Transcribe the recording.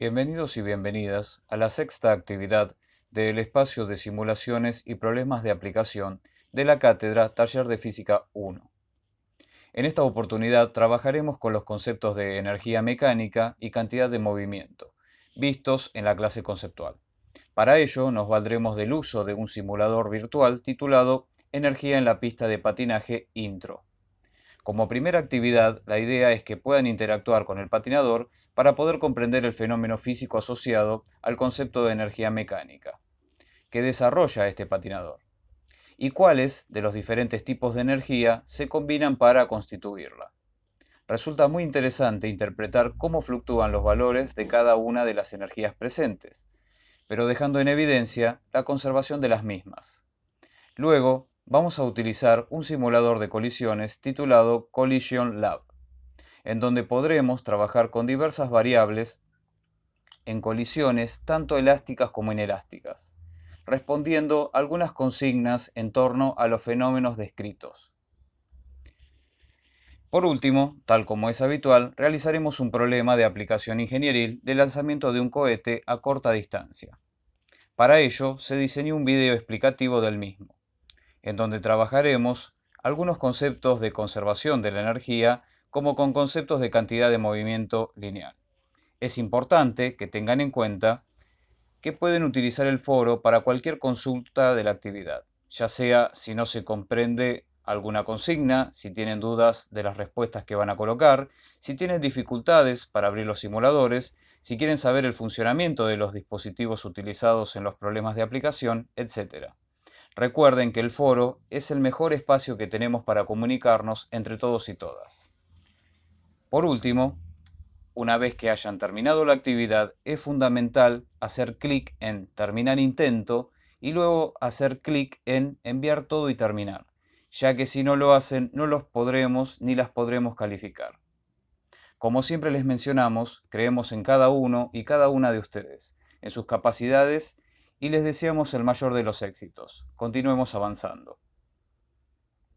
Bienvenidos y bienvenidas a la sexta actividad del espacio de simulaciones y problemas de aplicación de la cátedra Taller de Física 1. En esta oportunidad trabajaremos con los conceptos de energía mecánica y cantidad de movimiento, vistos en la clase conceptual. Para ello nos valdremos del uso de un simulador virtual titulado Energía en la pista de patinaje Intro. Como primera actividad, la idea es que puedan interactuar con el patinador para poder comprender el fenómeno físico asociado al concepto de energía mecánica que desarrolla este patinador y cuáles de los diferentes tipos de energía se combinan para constituirla. Resulta muy interesante interpretar cómo fluctúan los valores de cada una de las energías presentes, pero dejando en evidencia la conservación de las mismas. Luego, vamos a utilizar un simulador de colisiones titulado Collision Lab, en donde podremos trabajar con diversas variables en colisiones tanto elásticas como inelásticas, respondiendo algunas consignas en torno a los fenómenos descritos. Por último, tal como es habitual, realizaremos un problema de aplicación ingenieril de lanzamiento de un cohete a corta distancia. Para ello, se diseñó un video explicativo del mismo en donde trabajaremos algunos conceptos de conservación de la energía como con conceptos de cantidad de movimiento lineal. Es importante que tengan en cuenta que pueden utilizar el foro para cualquier consulta de la actividad, ya sea si no se comprende alguna consigna, si tienen dudas de las respuestas que van a colocar, si tienen dificultades para abrir los simuladores, si quieren saber el funcionamiento de los dispositivos utilizados en los problemas de aplicación, etc. Recuerden que el foro es el mejor espacio que tenemos para comunicarnos entre todos y todas. Por último, una vez que hayan terminado la actividad, es fundamental hacer clic en Terminar intento y luego hacer clic en Enviar todo y terminar, ya que si no lo hacen no los podremos ni las podremos calificar. Como siempre les mencionamos, creemos en cada uno y cada una de ustedes, en sus capacidades y les deseamos el mayor de los éxitos. Continuemos avanzando.